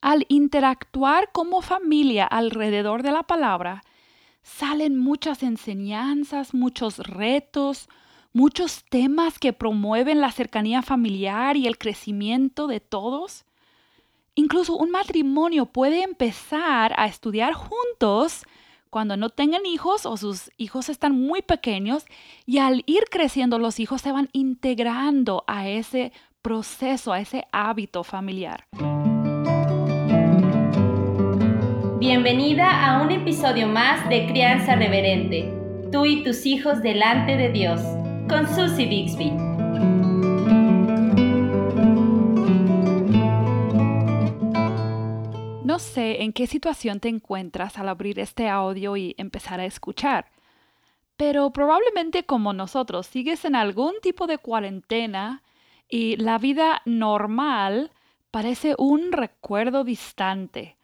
Al interactuar como familia alrededor de la palabra, salen muchas enseñanzas, muchos retos, muchos temas que promueven la cercanía familiar y el crecimiento de todos. Incluso un matrimonio puede empezar a estudiar juntos cuando no tengan hijos o sus hijos están muy pequeños y al ir creciendo los hijos se van integrando a ese proceso, a ese hábito familiar. Bienvenida a un episodio más de Crianza Reverente, tú y tus hijos delante de Dios, con Susie Bixby. No sé en qué situación te encuentras al abrir este audio y empezar a escuchar, pero probablemente como nosotros sigues en algún tipo de cuarentena y la vida normal parece un recuerdo distante.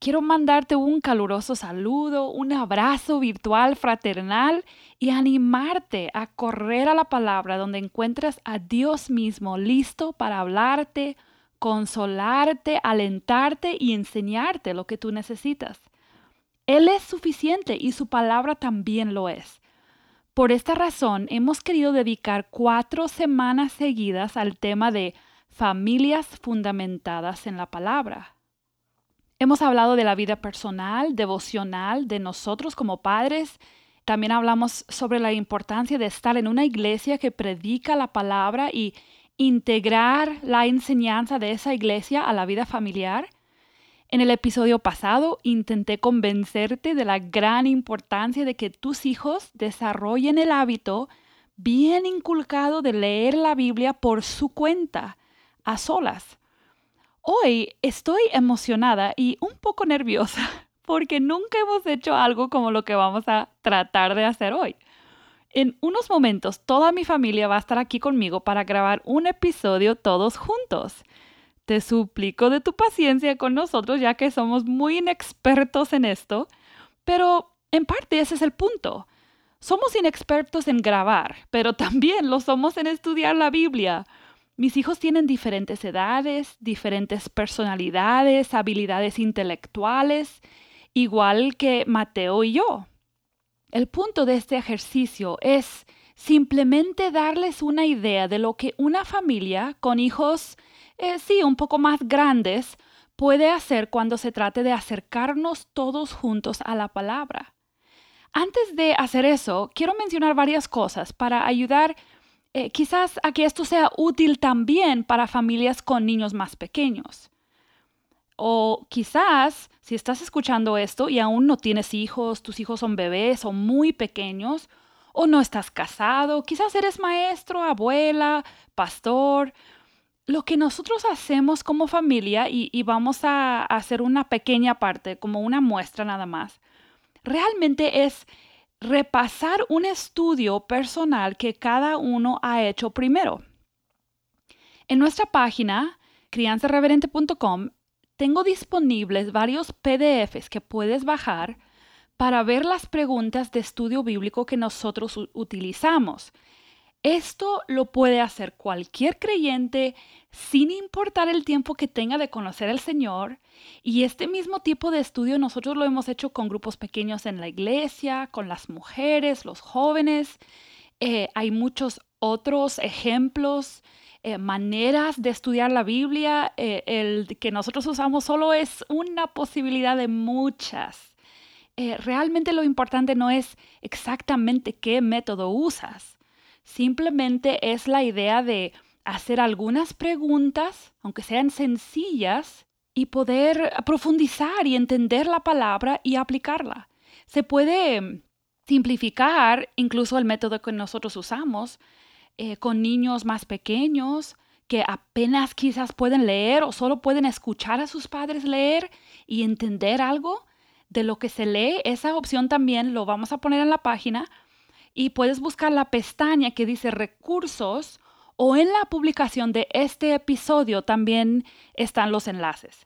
Quiero mandarte un caluroso saludo, un abrazo virtual fraternal y animarte a correr a la palabra donde encuentres a Dios mismo listo para hablarte, consolarte, alentarte y enseñarte lo que tú necesitas. Él es suficiente y su palabra también lo es. Por esta razón hemos querido dedicar cuatro semanas seguidas al tema de familias fundamentadas en la palabra. Hemos hablado de la vida personal, devocional, de nosotros como padres. También hablamos sobre la importancia de estar en una iglesia que predica la palabra y integrar la enseñanza de esa iglesia a la vida familiar. En el episodio pasado intenté convencerte de la gran importancia de que tus hijos desarrollen el hábito bien inculcado de leer la Biblia por su cuenta, a solas. Hoy estoy emocionada y un poco nerviosa porque nunca hemos hecho algo como lo que vamos a tratar de hacer hoy. En unos momentos toda mi familia va a estar aquí conmigo para grabar un episodio todos juntos. Te suplico de tu paciencia con nosotros ya que somos muy inexpertos en esto, pero en parte ese es el punto. Somos inexpertos en grabar, pero también lo somos en estudiar la Biblia. Mis hijos tienen diferentes edades, diferentes personalidades, habilidades intelectuales, igual que Mateo y yo. El punto de este ejercicio es simplemente darles una idea de lo que una familia con hijos, eh, sí, un poco más grandes, puede hacer cuando se trate de acercarnos todos juntos a la palabra. Antes de hacer eso, quiero mencionar varias cosas para ayudar eh, quizás esto sea útil también para familias con niños más pequeños. O quizás, si estás escuchando esto y aún no tienes hijos, tus hijos son bebés o muy pequeños, o no estás casado, quizás eres maestro, abuela, pastor. Lo que nosotros hacemos como familia, y vamos a hacer una pequeña parte, como una muestra nada más, realmente es repasar un estudio personal que cada uno ha hecho primero. En nuestra página, crianzareverente.com, tengo disponibles varios PDFs que puedes bajar para ver las preguntas de estudio bíblico que nosotros utilizamos. Esto lo puede hacer cualquier creyente sin importar el tiempo que tenga de conocer al Señor. Y este mismo tipo de estudio nosotros lo hemos hecho con grupos pequeños en la iglesia, con las mujeres, los jóvenes. Eh, hay muchos otros ejemplos eh, maneras de estudiar la Biblia. Eh, el que nosotros usamos solo es una posibilidad de muchas. Realmente lo importante no es exactamente qué método usas. Simplemente es la idea de hacer algunas preguntas, aunque sean sencillas, y poder profundizar y entender la palabra y aplicarla. Se puede mm, simplificar incluso el método que nosotros usamos eh, con niños más pequeños que apenas quizás pueden leer o solo pueden escuchar a sus padres leer y entender algo de lo que se lee, esa opción también lo vamos a poner en la página y puedes buscar la pestaña que dice recursos o en la publicación de este episodio también están los enlaces.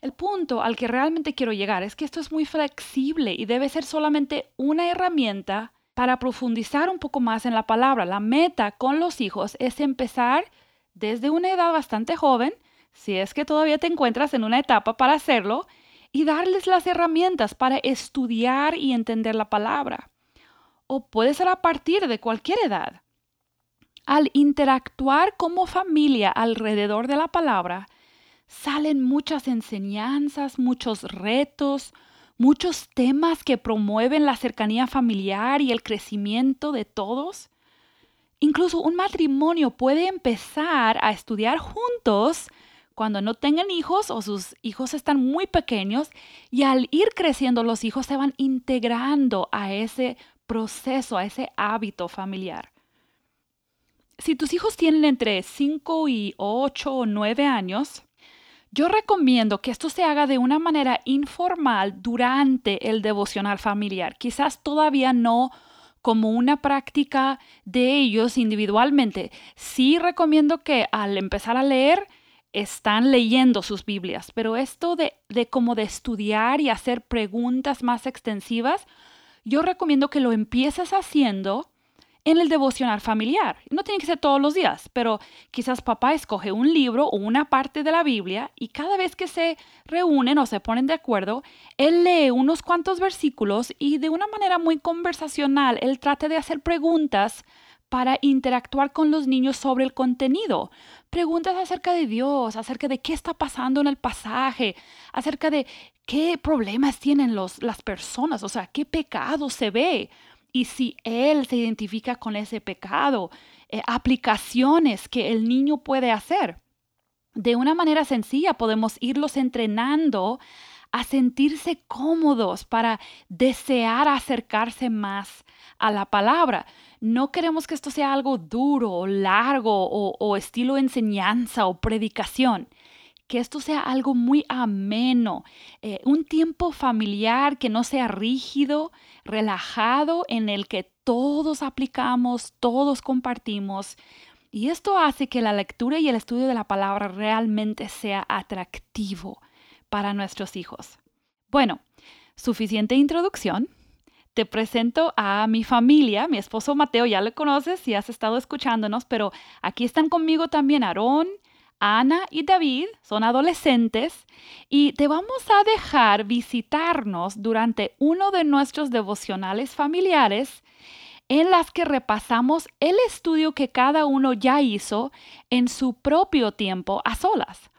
El punto al que realmente quiero llegar es que esto es muy flexible y debe ser solamente una herramienta para profundizar un poco más en la palabra. La meta con los hijos es empezar desde una edad bastante joven, si es que todavía te encuentras en una etapa para hacerlo, y darles las herramientas para estudiar y entender la palabra. O puede ser a partir de cualquier edad. Al interactuar como familia alrededor de la palabra, salen muchas enseñanzas, muchos retos, muchos temas que promueven la cercanía familiar y el crecimiento de todos. Incluso un matrimonio puede empezar a estudiar juntos cuando no tengan hijos o sus hijos están muy pequeños y al ir creciendo los hijos se van integrando a ese proceso, a ese hábito familiar. Si tus hijos tienen entre 5 y 8 o 9 años, yo recomiendo que esto se haga de una manera informal durante el devocional familiar. Quizás todavía no como una práctica de ellos individualmente. Sí recomiendo que al empezar a leer, están leyendo sus Biblias, pero esto de, de como de estudiar y hacer preguntas más extensivas, yo recomiendo que lo empieces haciendo en el devocional familiar. No tiene que ser todos los días, pero quizás papá escoge un libro o una parte de la Biblia y cada vez que se reúnen o se ponen de acuerdo, él lee unos cuantos versículos y de una manera muy conversacional, él trata de hacer preguntas para interactuar con los niños sobre el contenido. Preguntas acerca de Dios, acerca de qué está pasando en el pasaje, acerca de qué problemas tienen los, las personas, o sea, qué pecado se ve. Y si él se identifica con ese pecado, eh, aplicaciones que el niño puede hacer. De una manera sencilla podemos irlos entrenando a sentirse cómodos para desear acercarse más a la palabra. No queremos que esto sea algo duro o largo o, estilo enseñanza o predicación. Que esto sea algo muy ameno, eh, un tiempo familiar que no sea rígido, relajado, en el que todos aplicamos, todos compartimos. Y esto hace que la lectura y el estudio de la palabra realmente sea atractivo para nuestros hijos. Bueno, suficiente introducción te presento a mi familia, mi esposo Mateo, ya le conoces si has estado escuchándonos, pero aquí están conmigo también Aarón, Ana y David, son adolescentes, y te vamos a dejar visitarnos durante uno de nuestros devocionales familiares en las que repasamos el estudio que cada uno ya hizo en su propio tiempo a solas.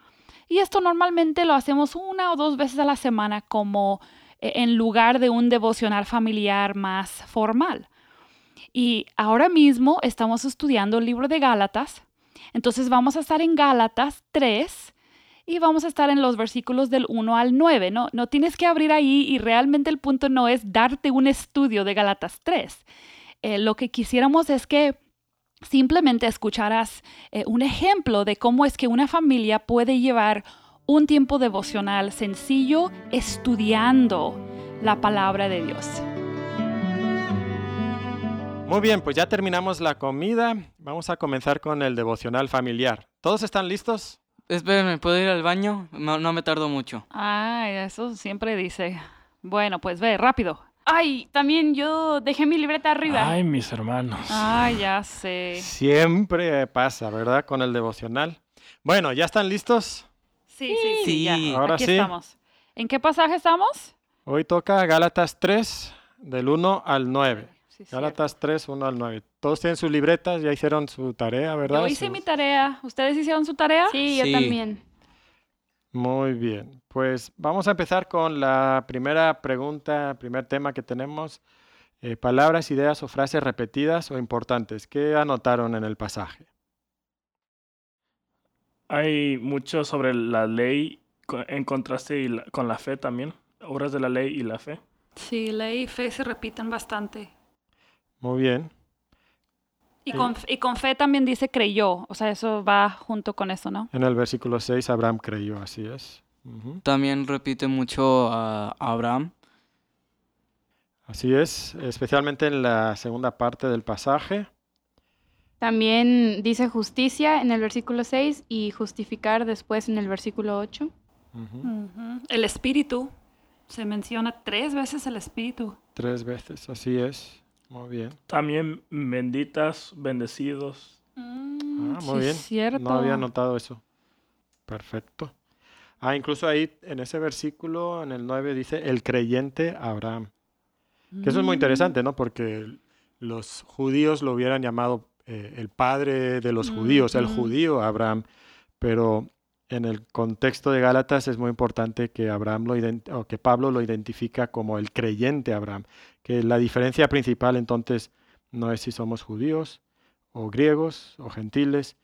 Y esto normalmente lo hacemos una o dos veces a la semana como e, en lugar de un devocional familiar más formal. Y ahora mismo estamos estudiando el libro de Gálatas. Entonces vamos a estar en Gálatas 3 y vamos a estar en los versículos del 1 al 9. No, no tienes que abrir ahí y realmente el punto no es darte un estudio de Gálatas 3. Eh, lo que quisiéramos es que simplemente escucharas eh, un ejemplo de cómo es que una familia puede llevar un tiempo devocional sencillo estudiando la palabra de Dios. Muy bien, pues ya terminamos la comida. Vamos a comenzar con el devocional familiar. ¿Todos están listos? Espérenme, ¿puedo ir al baño? No, no me tardo mucho. Ay, eso siempre dice. Bueno, pues ve, rápido. Ay, también yo dejé mi libreta arriba. Ay, mis hermanos. Ay, ya sé. Siempre pasa, ¿verdad? Con el devocional. Bueno, ¿ya están listos? Sí, sí, sí. Ya. Ahora Aquí sí. estamos. ¿En qué pasaje estamos? Hoy toca Gálatas 3, del 1 al 9. Sí, Gálatas 3, 1 al 9. Todos tienen sus libretas, ya hicieron su tarea, ¿verdad? Yo hice mi tarea. ¿Ustedes hicieron su tarea? Sí, yo Sí. también. Muy bien. Pues vamos a empezar con la primera pregunta, primer tema que tenemos. Eh, palabras, ideas o frases repetidas o importantes. ¿Qué anotaron en el pasaje? Hay mucho sobre la ley en contraste y la- con la fe también. Obras de la ley y la fe. Sí, ley y fe se repiten bastante. Muy bien. Y, Sí. con, y con fe también dice creyó. O sea, eso va junto con eso, ¿no? En el versículo 6, Abraham creyó, así es. También repite mucho a Abraham. Así es, especialmente en la segunda parte del pasaje. También dice justicia en el versículo 6 y justificar después en el versículo 8. Ujú. Ujú. El espíritu. Se menciona tres veces el espíritu. Tres veces, así es. Muy bien. También benditas, bendecidos. Mm, Ah, sí, muy bien. Cierto. No había notado eso. Perfecto. Ah, incluso ahí en ese versículo, en el 9, dice el creyente Abraham. Que eso es muy Mm. interesante, ¿no? Porque los judíos lo hubieran llamado eh, el padre de los judíos, el judío Abraham. Pero en el contexto de Gálatas es muy importante que Abraham lo o que Pablo lo identifica como el creyente Abraham. Que la diferencia principal entonces no es si somos judíos o griegos o gentiles,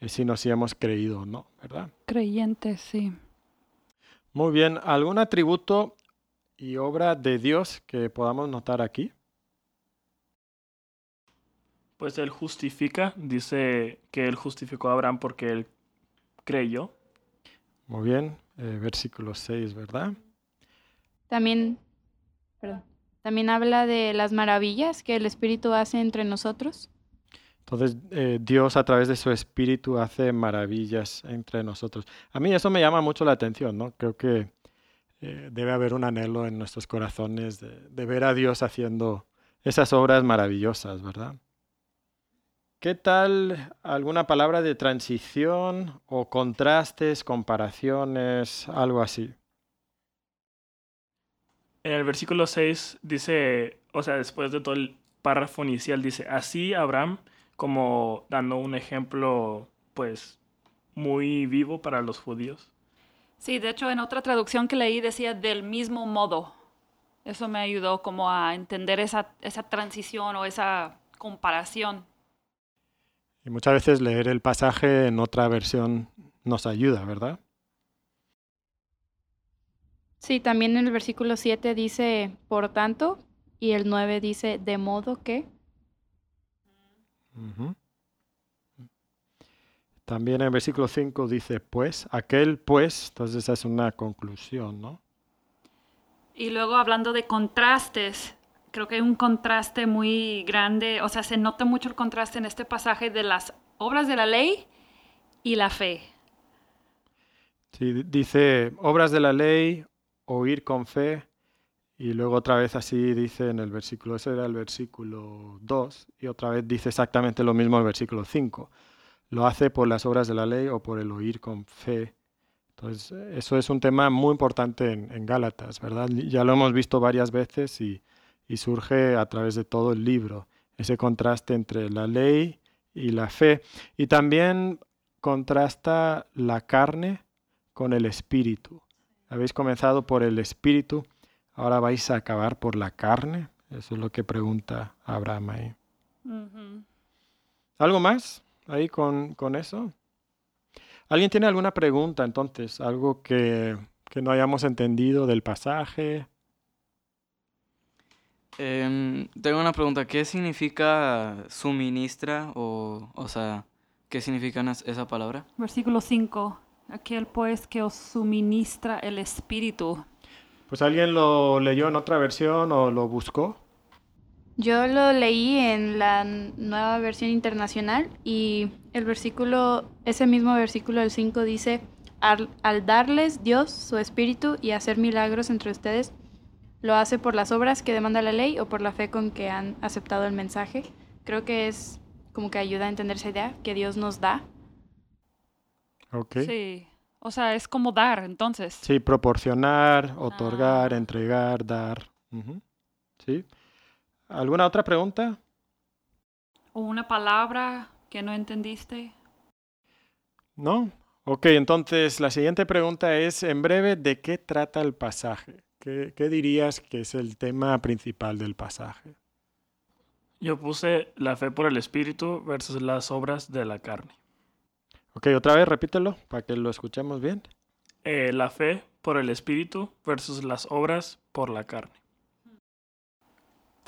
es sino si hemos creído o no, ¿verdad? Creyente, sí. Muy bien, ¿algún atributo y obra de Dios que podamos notar aquí? Pues él justifica, dice que él justificó a Abraham porque él creyó. Muy bien, eh, versículo 6, ¿verdad? También, perdón, también habla de las maravillas que el Espíritu hace entre nosotros. Entonces, eh, Dios a través de su Espíritu hace maravillas entre nosotros. A mí eso me llama mucho la atención, ¿no? Creo que eh, debe haber un anhelo en nuestros corazones de, de ver a Dios haciendo esas obras maravillosas, ¿verdad? ¿Qué tal alguna palabra de transición o contrastes, comparaciones, algo así? En el versículo 6 dice, o sea, después de todo el párrafo inicial, dice, así Abraham, como dando un ejemplo, pues, muy vivo para los judíos. Sí, de hecho en otra traducción que leí decía del mismo modo. Eso me ayudó como a entender esa, esa transición o esa comparación. Y muchas veces leer el pasaje en otra versión nos ayuda, ¿verdad? Sí, también en el versículo 7 dice, por tanto, y el 9 dice, de modo que. También en el versículo 5 dice, pues, aquel pues, entonces esa es una conclusión, ¿no? Y luego hablando de contrastes, creo que hay un contraste muy grande, o sea, se nota mucho el contraste en este pasaje de las obras de la ley y la fe. Sí, di- dice, obras de la ley, oír con fe, y luego otra vez así dice en el versículo, ese era el versículo 2, y otra vez dice exactamente lo mismo el versículo 5. Lo hace por las obras de la ley o por el oír con fe. Entonces, eso es un tema muy importante en, en Gálatas, ¿verdad? Ya lo hemos visto varias veces y, y surge a través de todo el libro, ese contraste entre la ley y la fe. Y también contrasta la carne con el espíritu. Habéis comenzado por el espíritu, ahora vais a acabar por la carne. Eso es lo que pregunta Abraham ahí. ¿Algo más ahí con, con eso? ¿Alguien tiene alguna pregunta entonces? ¿Algo que, que no hayamos entendido del pasaje? Em, tengo una pregunta. ¿Qué significa suministra o, o sea, qué significa esa palabra? Versículo 5. Aquel pues que os suministra el Espíritu. Pues alguien lo leyó en otra versión o lo buscó. Yo lo leí en la nueva versión internacional y el versículo, ese mismo versículo del 5 dice, al, al darles Dios su espíritu y hacer milagros entre ustedes, lo hace por las obras que demanda la ley o por la fe con que han aceptado el mensaje. Creo que es como que ayuda a entender esa idea que Dios nos da. Ok. Sí. O sea, es como dar, entonces. Sí, proporcionar, otorgar, Ah. entregar, dar. Sí. ¿Alguna otra pregunta? O una palabra que no entendiste. ¿No? Ok, entonces la siguiente pregunta es, en breve, ¿de qué trata el pasaje? ¿Qué, qué dirías que es el tema principal del pasaje? Yo puse la fe por el espíritu versus las obras de la carne. Ok, otra vez repítelo para que lo escuchemos bien. Eh, la fe por el espíritu versus las obras por la carne.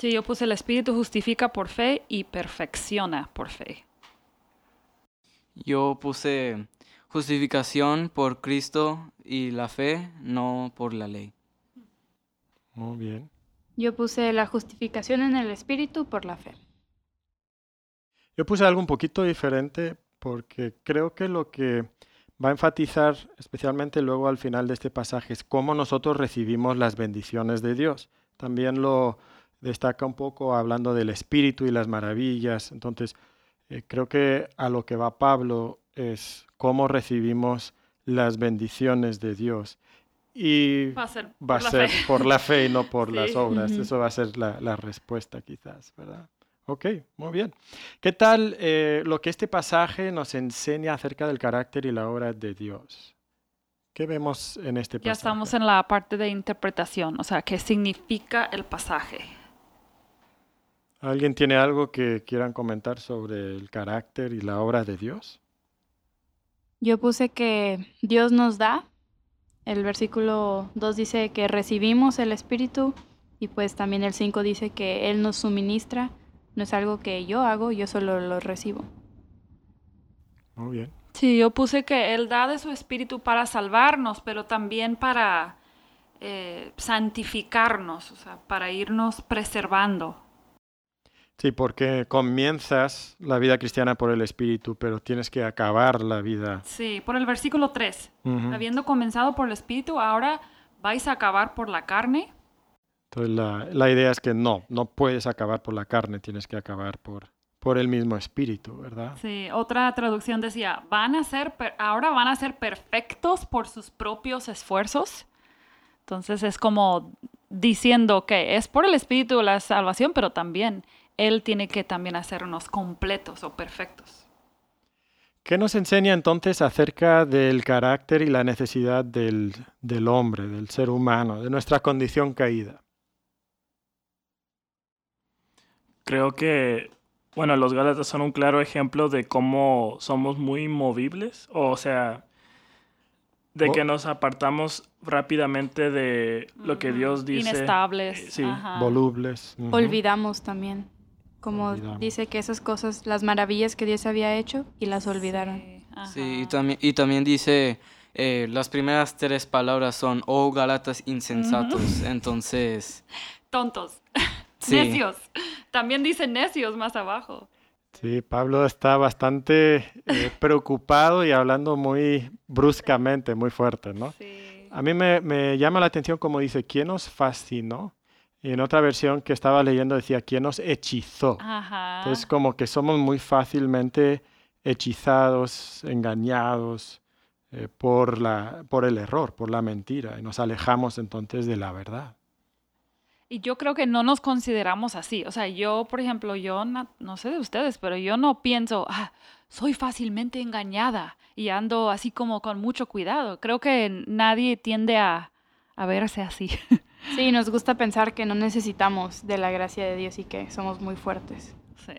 Sí, yo puse el Espíritu justifica por fe y perfecciona por fe. Yo puse justificación por Cristo y la fe, no por la ley. Muy bien. Yo puse la justificación en el espíritu por la fe. Yo puse algo un poquito diferente porque creo que lo que va a enfatizar especialmente luego al final de este pasaje es cómo nosotros recibimos las bendiciones de Dios. También lo destaca un poco hablando del Espíritu y las maravillas. Entonces, eh, creo que a lo que va Pablo es cómo recibimos las bendiciones de Dios. Y Va a ser va a por la ser por la fe y no por Sí. las obras. Ujú. Eso va a ser la, la respuesta quizás, ¿verdad? Ok, muy bien. ¿Qué tal eh, lo que este pasaje nos enseña acerca del carácter y la obra de Dios? ¿Qué vemos en este pasaje? Ya estamos en la parte de interpretación, o sea, qué significa el pasaje. ¿Alguien tiene algo que quieran comentar sobre el carácter y la obra de Dios? Yo puse que Dios nos da. El versículo 2 dice que recibimos el Espíritu y pues también el 5 dice que Él nos suministra. No es algo que yo hago, yo solo lo recibo. Muy bien. Sí, yo puse que Él da de su espíritu para salvarnos, pero también para eh, santificarnos, o sea, para irnos preservando. Sí, porque comienzas la vida cristiana por el Espíritu, pero tienes que acabar la vida. Sí, por el versículo 3. Ujú. Habiendo comenzado por el espíritu, ahora vais a acabar por la carne. Entonces la, la idea es que no, no puedes acabar por la carne, tienes que acabar por, por el mismo Espíritu, ¿verdad? Sí, otra traducción decía, van a ser, ahora van a ser perfectos por sus propios esfuerzos. Entonces es como diciendo que es por el espíritu la salvación, pero también Él tiene que también hacernos completos o perfectos. ¿Qué nos enseña entonces acerca del carácter y la necesidad del, del hombre, del ser humano, de nuestra condición caída? Creo que, bueno, los Gálatas son un claro ejemplo de cómo somos muy movibles, o sea, de Oh. que nos apartamos rápidamente de lo que. Dios dice. Inestables. sí, ajá. Volubles. Olvidamos también. Como dice que esas cosas, las maravillas que Dios había hecho y las olvidaron. Sí, y también, y también dice, eh, las primeras tres palabras son, oh Galatas insensatos. Entonces, Tontos. sí. Necios. También dice necios más abajo. Sí, Pablo está bastante eh, preocupado y hablando muy bruscamente, muy fuerte, ¿no? Sí. A mí me, me llama la atención como dice, ¿quién nos fascinó? Y en otra versión que estaba leyendo decía, ¿quién nos hechizó? Ajá. Entonces como que somos muy fácilmente hechizados, engañados eh, por la, por el error, por la mentira, y nos alejamos entonces de la verdad. Y yo creo que no nos consideramos así. O sea, yo, por ejemplo, yo no, sé de ustedes, pero yo no pienso, ah, soy fácilmente engañada y ando así como con mucho cuidado. Creo que nadie tiende a, a verse así. Sí, nos gusta pensar que no necesitamos de la gracia de Dios y que somos muy fuertes. Sí.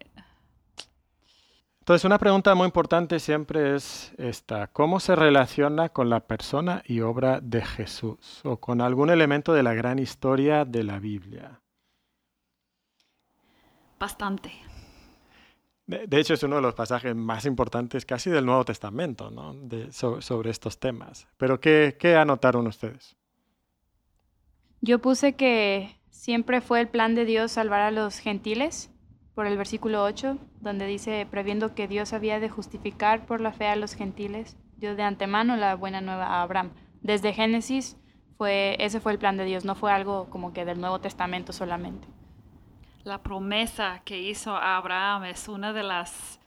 Entonces una pregunta muy importante siempre es esta, ¿cómo se relaciona con la persona y obra de Jesús o con algún elemento de la gran historia de la Biblia? Bastante. De, de hecho, es uno de los pasajes más importantes casi del Nuevo Testamento, ¿no? De- so- sobre estos temas. Pero ¿qué, qué anotaron ustedes? Yo puse que siempre fue el plan de Dios salvar a los gentiles, por el versículo 8, donde dice, previendo que Dios había de justificar por la fe a los gentiles, dio de antemano la buena nueva a Abraham. Desde Génesis, fue, ese fue el plan de Dios, no fue algo como que del Nuevo Testamento solamente. La promesa que hizo a Abraham es una de las,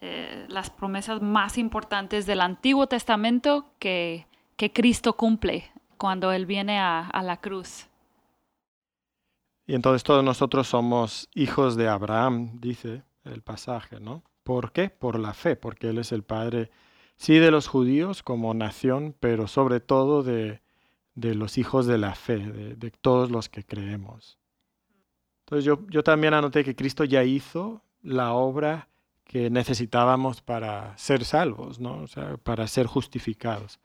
eh, las promesas más importantes del Antiguo Testamento que, que Cristo cumple cuando Él viene a, la cruz. Y entonces todos nosotros somos hijos de Abraham, dice el pasaje, ¿no? ¿Por qué? Por la fe, porque Él es el Padre, sí, de los judíos como nación, pero sobre todo de, de los hijos de la fe, de, de todos los que creemos. Entonces yo, yo también anoté que Cristo ya hizo la obra que necesitábamos para ser salvos, ¿no? O sea, para ser justificados.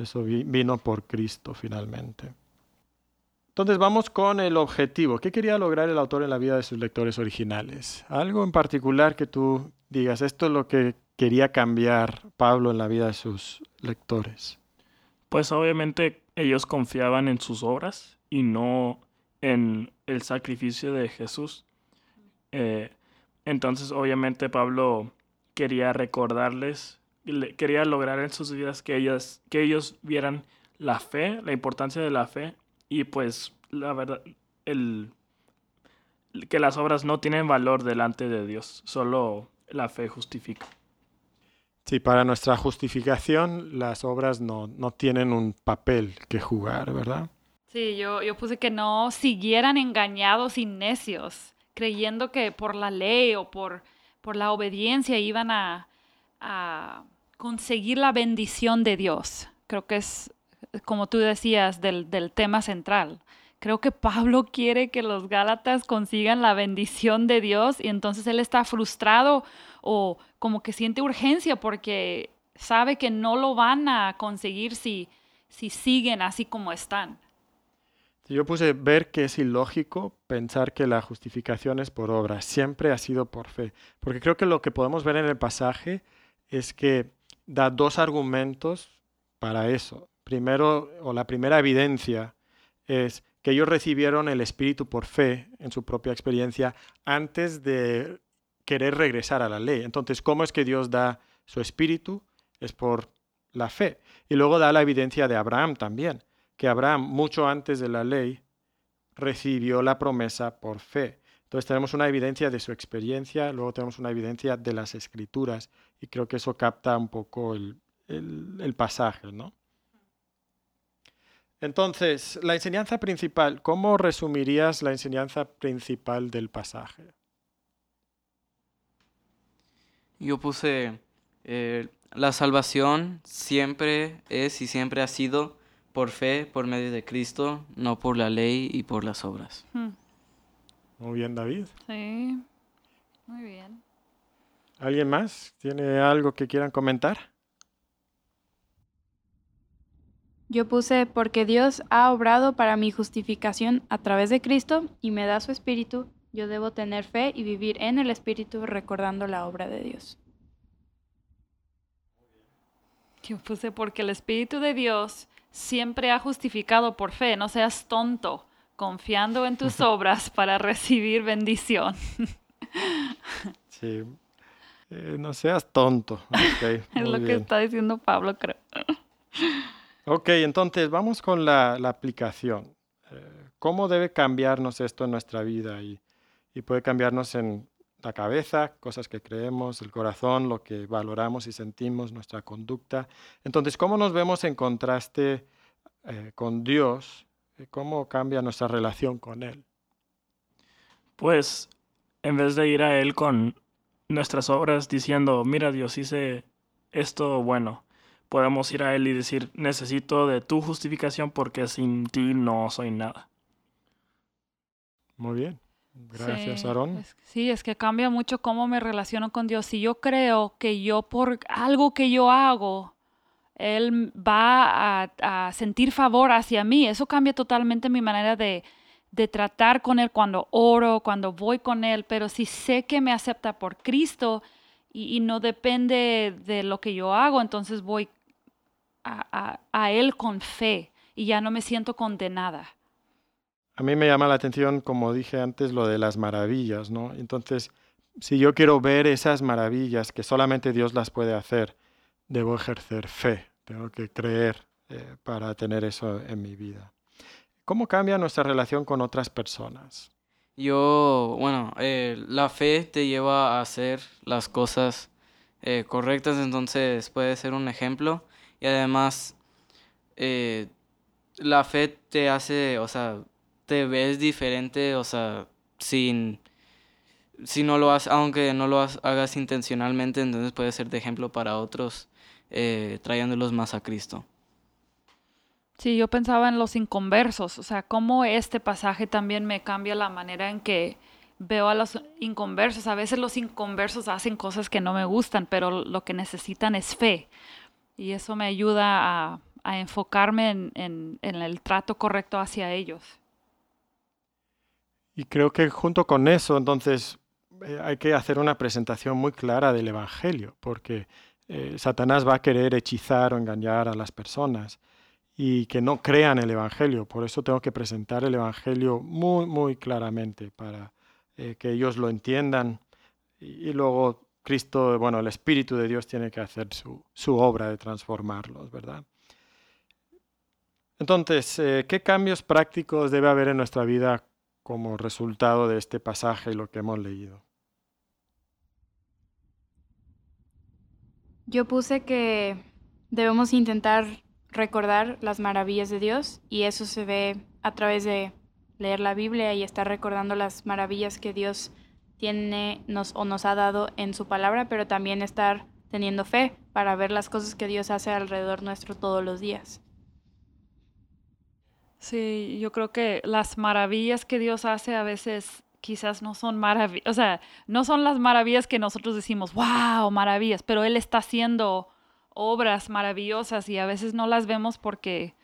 Eso vi- vino por Cristo finalmente. Entonces vamos con el objetivo. ¿Qué quería lograr el autor en la vida de sus lectores originales? Algo en particular que tú digas, esto es lo que quería cambiar Pablo en la vida de sus lectores. Pues obviamente ellos confiaban en sus obras y no en el sacrificio de Jesús. Eh, entonces obviamente Pablo quería recordarles, le- quería lograr en sus vidas que, ellas, que ellos vieran la fe, la importancia de la fe y pues la verdad, el, que las obras no tienen valor delante de Dios, solo la fe justifica. Sí, para nuestra justificación las obras no, no tienen un papel que jugar, ¿verdad? Sí, yo, yo puse que no siguieran engañados y necios, creyendo que por la ley o por, por la obediencia iban a, a conseguir la bendición de Dios. Creo que es, como tú decías, del, del tema central. Creo que Pablo quiere que los Gálatas consigan la bendición de Dios y entonces él está frustrado o como que siente urgencia porque sabe que no lo van a conseguir si, si siguen así como están. Yo puse ver que es ilógico pensar que la justificación es por obra, siempre ha sido por fe, porque creo que lo que podemos ver en el pasaje es que da dos argumentos para eso. Primero, o la primera evidencia es que ellos recibieron el Espíritu por fe en su propia experiencia antes de querer regresar a la ley. Entonces, ¿cómo es que Dios da su espíritu? Es por la fe. Y luego da la evidencia de Abraham también, que Abraham, mucho antes de la ley, recibió la promesa por fe. Entonces tenemos una evidencia de su experiencia, luego tenemos una evidencia de las escrituras, y creo que eso capta un poco el, el pasaje, ¿no? Entonces, la enseñanza principal, ¿cómo resumirías la enseñanza principal del pasaje? Yo puse, eh, la salvación siempre es y siempre ha sido por fe, por medio de Cristo, no por la ley y por las obras. Hmm. Muy bien, David. Sí, muy bien. ¿Alguien más tiene algo que quieran comentar? Yo puse, porque Dios ha obrado para mi justificación a través de Cristo y me da su espíritu, yo debo tener fe y vivir en el espíritu recordando la obra de Dios. Yo puse porque el espíritu de Dios siempre ha justificado por fe, no seas tonto, confiando en tus obras para recibir bendición. Sí, eh, no seas tonto. Okay, es lo que está diciendo Pablo, creo. Ok, entonces vamos con la, la aplicación. Eh, ¿Cómo debe cambiarnos esto en nuestra vida? Y, y puede cambiarnos en la cabeza, cosas que creemos, el corazón, lo que valoramos y sentimos, nuestra conducta. Entonces, ¿cómo nos vemos en contraste eh, con Dios? ¿Cómo cambia nuestra relación con Él? Pues en vez de ir a Él con nuestras obras diciendo, mira Dios, hice esto bueno, podemos ir a Él y decir, necesito de tu justificación porque sin ti no soy nada. Muy bien. Gracias, Sí, Aarón. es- sí, es que cambia mucho cómo me relaciono con Dios. Si yo creo que yo por algo que yo hago, Él va a, a sentir favor hacia mí, eso cambia totalmente mi manera de, de tratar con Él cuando oro, cuando voy con Él. Pero si sé que me acepta por Cristo y, y no depende de lo que yo hago, entonces voy a, a- a Él con fe y ya no me siento condenada. A mí me llama la atención, como dije antes, lo de las maravillas, ¿no? Entonces, si yo quiero ver esas maravillas que solamente Dios las puede hacer, debo ejercer fe, tengo que creer eh, para tener eso en mi vida. ¿Cómo cambia nuestra relación con otras personas? Yo, bueno, eh, la fe te lleva a hacer las cosas eh, correctas, entonces puede ser un ejemplo. Y además, la fe te hace, o sea, te ves diferente, o sea, sin, si no lo haces, aunque no lo has- hagas intencionalmente, entonces puede ser de ejemplo para otros, eh, trayéndolos más a Cristo. Sí, yo pensaba en los inconversos, o sea, cómo este pasaje también me cambia la manera en que veo a los inconversos. A veces los inconversos hacen cosas que no me gustan, pero lo que necesitan es fe. Y eso me ayuda a, a enfocarme en, en- en el trato correcto hacia ellos. Y creo que junto con eso, entonces, eh, hay que hacer una presentación muy clara del Evangelio, porque eh, Satanás va a querer hechizar o engañar a las personas y que no crean el Evangelio. Por eso tengo que presentar el Evangelio muy, muy claramente para eh, que ellos lo entiendan. Y, luego Cristo, bueno, el Espíritu de Dios tiene que hacer su, su obra de transformarlos, ¿verdad? Entonces, ¿qué cambios prácticos debe haber en nuestra vida como resultado de este pasaje y lo que hemos leído? Yo puse que debemos intentar recordar las maravillas de Dios y eso se ve a través de leer la Biblia y estar recordando las maravillas que Dios tiene nos, o nos ha dado en su palabra, pero también estar teniendo fe para ver las cosas que Dios hace alrededor nuestro todos los días. Sí, yo creo que las maravillas que Dios hace a veces quizás no son maravillas, o sea, no son las maravillas que nosotros decimos, wow, maravillas, pero Él está haciendo obras maravillosas y a veces no las vemos porque,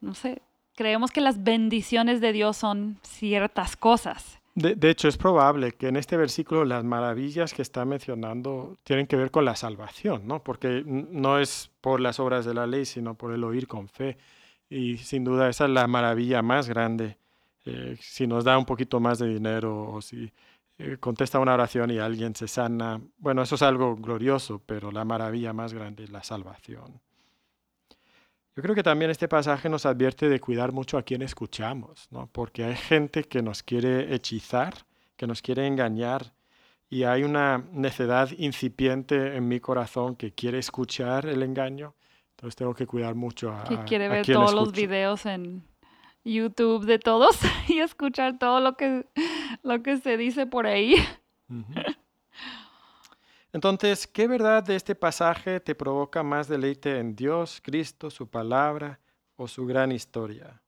no sé, creemos que las bendiciones de Dios son ciertas cosas. De, de, hecho, es probable que en este versículo las maravillas que está mencionando tienen que ver con la salvación, ¿no? Porque no es por las obras de la ley, sino por el oír con fe. Y sin duda esa es la maravilla más grande. Eh, si nos da un poquito más de dinero o si eh, contesta una oración y alguien se sana, bueno, eso es algo glorioso, pero la maravilla más grande es la salvación. Yo creo que también este pasaje nos advierte de cuidar mucho a quien escuchamos, ¿no? porque hay gente que nos quiere hechizar, que nos quiere engañar, y hay una necedad incipiente en mi corazón que quiere escuchar el engaño. Entonces tengo que cuidar mucho a. Que quiere ver todos los videos en YouTube de todos y escuchar todo lo que, lo que se dice por ahí. Entonces, ¿qué verdad de este pasaje te provoca más deleite en Dios, Cristo, su palabra o su gran historia?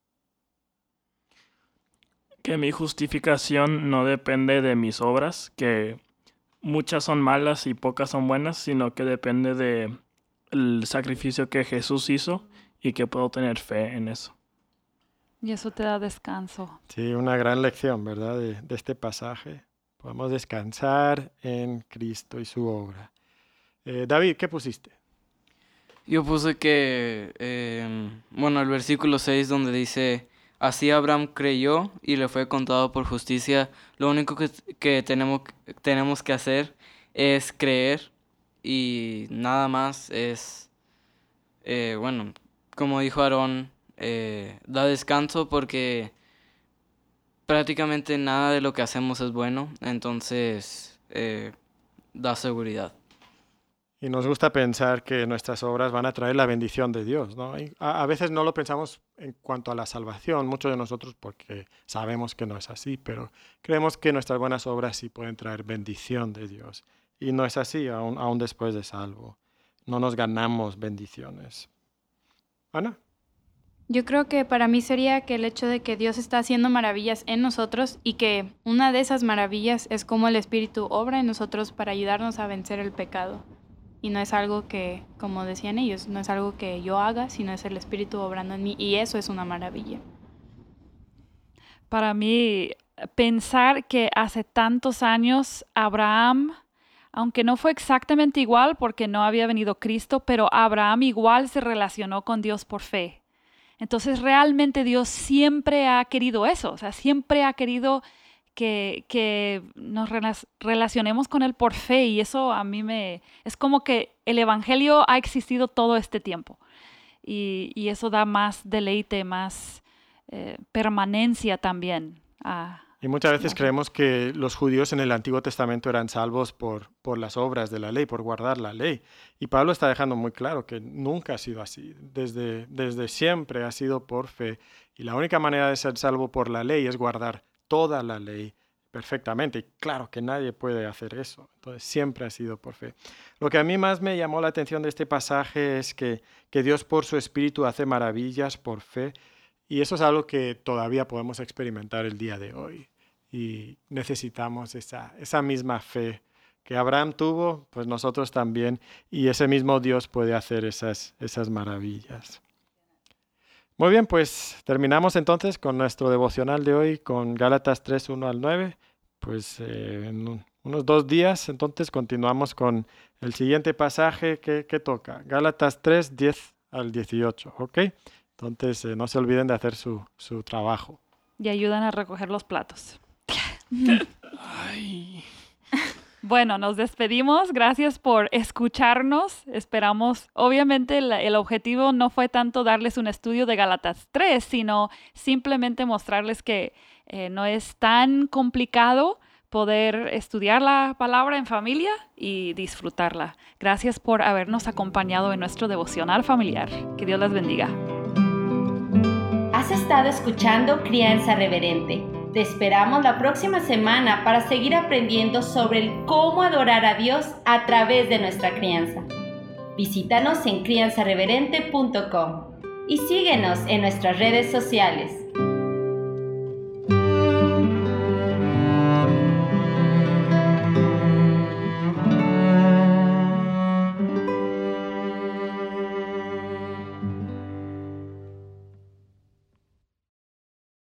Que mi justificación no depende de mis obras, que muchas son malas y pocas son buenas, sino que depende de el sacrificio que Jesús hizo y que puedo tener fe en eso. Y eso te da descanso. Sí, una gran lección, ¿verdad? De, de este pasaje. Podemos descansar en Cristo y su obra. Eh, David, ¿qué pusiste? Yo puse que, eh, bueno, el versículo 6 donde dice, así Abraham creyó y le fue contado por justicia. Lo único que, que tenemos, tenemos que hacer es creer y nada más es, eh, bueno, como dijo Aarón, eh, da descanso porque prácticamente nada de lo que hacemos es bueno, entonces eh, da seguridad. Y nos gusta pensar que nuestras obras van a traer la bendición de Dios, ¿no? a, a, veces no lo pensamos en cuanto a la salvación, muchos de nosotros porque sabemos que no es así, pero creemos que nuestras buenas obras sí pueden traer bendición de Dios. Y no es así, aún, aún después de salvo. No nos ganamos bendiciones. Ana. Yo creo que para mí sería que el hecho de que Dios está haciendo maravillas en nosotros y que una de esas maravillas es como el Espíritu obra en nosotros para ayudarnos a vencer el pecado. Y no es algo que, como decían ellos, no es algo que yo haga, sino es el Espíritu obrando en mí. Y eso es una maravilla. Para mí, pensar que hace tantos años Abraham aunque no fue exactamente igual porque no había venido Cristo, pero Abraham igual se relacionó con Dios por fe. Entonces realmente Dios siempre ha querido eso, o sea, siempre ha querido que, que nos relacionemos con Él por fe y eso a mí me... es como que el Evangelio ha existido todo este tiempo. Y, y eso da más deleite, más eh, permanencia también a, y muchas veces creemos que los judíos en el Antiguo Testamento eran salvos por, por las obras de la ley, por guardar la ley. Y Pablo está dejando muy claro que nunca ha sido así. Desde, desde siempre ha sido por fe. Y la única manera de ser salvo por la ley es guardar toda la ley perfectamente. Y claro que nadie puede hacer eso. Entonces siempre ha sido por fe. Lo que a mí más me llamó la atención de este pasaje es que, que Dios por su Espíritu hace maravillas por fe. Y eso es algo que todavía podemos experimentar el día de hoy y necesitamos esa, esa misma fe que Abraham tuvo, pues nosotros también, y ese mismo Dios puede hacer esas, esas maravillas. Muy bien, pues terminamos entonces con nuestro devocional de hoy con Gálatas 3, 1 al 9. Pues eh, en unos dos días entonces continuamos con el siguiente pasaje que, que toca, Gálatas 3, 10 al 18, ¿ok? Entonces eh, no se olviden de hacer su, su trabajo. Y ayudan a recoger los platos. Bueno, nos despedimos. Gracias por escucharnos. Esperamos, obviamente el, el, objetivo no fue tanto darles un estudio de Galatas 3, sino simplemente mostrarles que eh, no es tan complicado, poder estudiar la palabra en familia y disfrutarla. Gracias por habernos acompañado en nuestro devocional familiar. Que Dios les bendiga. Has estado escuchando Crianza Reverente. Te esperamos la próxima semana para seguir aprendiendo sobre el cómo adorar a Dios a través de nuestra crianza. Visítanos en crianzareverente.com y síguenos en nuestras redes sociales.